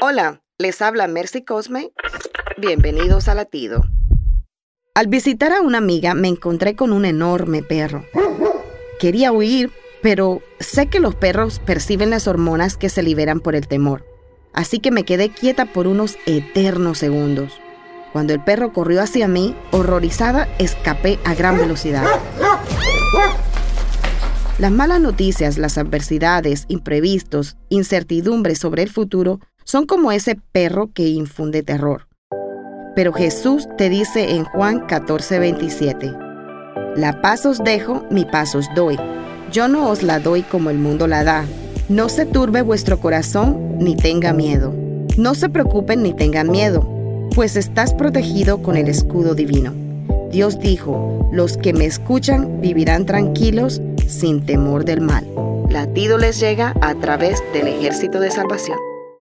Hola, les habla Mercy Cosme. Bienvenidos a Latido. Al visitar a una amiga me encontré con un enorme perro. Quería huir, pero sé que los perros perciben las hormonas que se liberan por el temor. Así que me quedé quieta por unos eternos segundos. Cuando el perro corrió hacia mí, horrorizada, escapé a gran velocidad. Las malas noticias, las adversidades, imprevistos, incertidumbres sobre el futuro son como ese perro que infunde terror. Pero Jesús te dice en Juan 14:27, La paz os dejo, mi paz os doy. Yo no os la doy como el mundo la da. No se turbe vuestro corazón ni tenga miedo. No se preocupen ni tengan miedo, pues estás protegido con el escudo divino. Dios dijo, los que me escuchan vivirán tranquilos sin temor del mal. Latido les llega a través del ejército de salvación.